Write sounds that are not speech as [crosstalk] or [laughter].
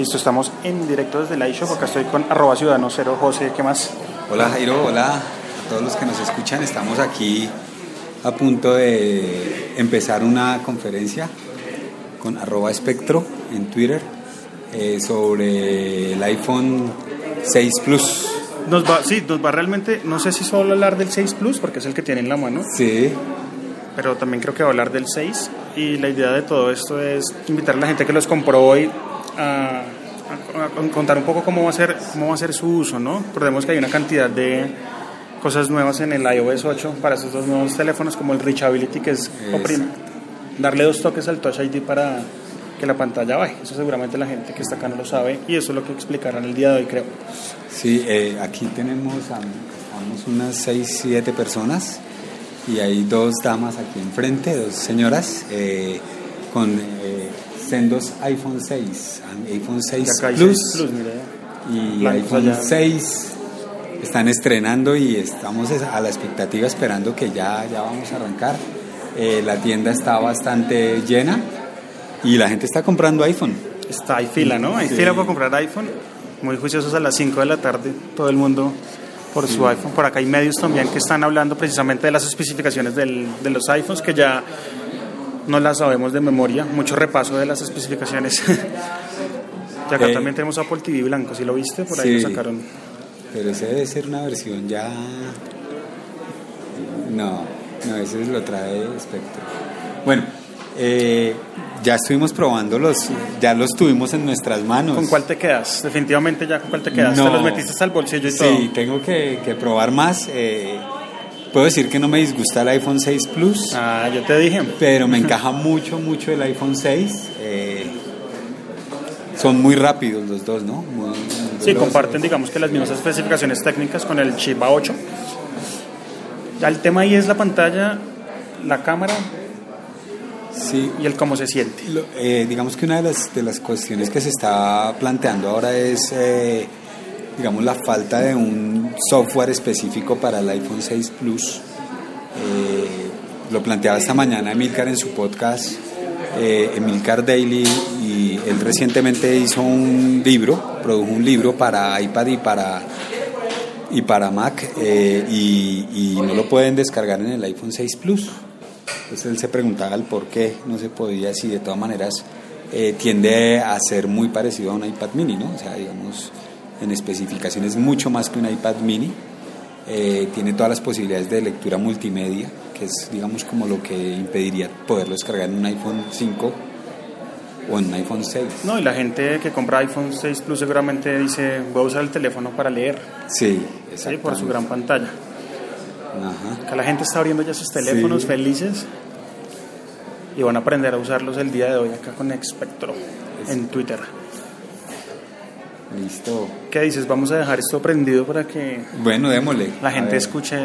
Listo, estamos en directo desde la iShop. Acá estoy con arroba ciudadano cero José. ¿Qué más? Hola Jairo, hola a todos los que nos escuchan. Estamos aquí a punto de empezar una conferencia con arroba espectro en Twitter eh, sobre el iPhone 6 Plus. Nos va, sí, nos va realmente, no sé si solo hablar del 6 Plus, porque es el que tiene en la mano, Sí, pero también creo que va a hablar del 6. Y la idea de todo esto es invitar a la gente que los compró hoy a, a- a contar un poco cómo va, a ser, cómo va a ser su uso, ¿no? Recordemos que hay una cantidad de cosas nuevas en el iOS 8 para estos dos nuevos teléfonos, como el Reachability, que es darle dos toques al Touch ID para que la pantalla baje. Eso seguramente la gente que está acá no lo sabe y eso es lo que explicarán el día de hoy, creo. sí, eh, aquí tenemos a, estamos unas 6, 7 personas y hay dos damas aquí enfrente, dos señoras eh, con eh, sendos iPhone 6, iPhone 6 Y acá hay Plus. 6 Plus, y Blancos iPhone allá. 6 están estrenando y estamos es- a la expectativa esperando que ya, ya vamos a arrancar. Eh, la tienda está bastante llena y la gente está comprando iPhone. Está, hay fila, ¿no? Hay Sí. fila para comprar iPhone. Muy juiciosos a las 5 de la tarde, todo el mundo por su iPhone. Por acá hay medios también que están hablando precisamente de las especificaciones del- de los iPhones, que ya no las sabemos de memoria. Mucho repaso de las especificaciones. [laughs] y acá Eh, también tenemos Apple TV blanco, si lo viste, por ahí Sí. lo sacaron. Pero ese debe ser una versión ya... No, no, ese lo trae Spectrum. Bueno, eh, ya estuvimos probando los, ya los tuvimos en nuestras manos. ¿Con cuál te quedas? Definitivamente ya con cuál te quedas. No. Te los metiste el bolsillo y todo. Sí, tengo que, que probar más. eh, puedo decir que no me disgusta el iPhone 6 Plus, Ah, yo te dije. pero me [laughs] encaja mucho, mucho el iPhone 6. eh, son muy rápidos los dos, ¿no? Muy- Sí, comparten, digamos que las mismas especificaciones técnicas con el chip A8. Ya el tema ahí es la pantalla, la cámara Sí, y el cómo se siente. Lo- eh, digamos que una de las, de las cuestiones que se está planteando ahora es, eh, digamos, la falta de un software específico para el iPhone 6 Plus. Eh, lo planteaba esta mañana Emilcar en su podcast, eh, Emilcar Daily, y él recientemente hizo un libro, produjo un libro para iPad y para y para Mac eh, y, no lo pueden descargar en el iPhone 6 Plus. Entonces él se preguntaba el por qué no se podía, si de todas maneras eh, tiende a ser muy parecido a un iPad mini, ¿no? O sea, digamos, en especificaciones mucho más que un iPad mini. Eh, tiene todas las posibilidades de lectura multimedia, que es, digamos, como lo que impediría poderlo descargar en un iPhone 5 o en un iPhone 6. No, y la gente que compra iPhone 6 Plus seguramente dice, voy a usar el teléfono para leer, Sí, ¿sí? por su gran pantalla. Ajá. Acá la gente está abriendo ya sus teléfonos Sí. felices y van a aprender a usarlos el día de hoy acá con Expectro en Twitter. Listo. ¿Qué dices? Vamos a dejar esto prendido para que Bueno, démosle. la gente escuche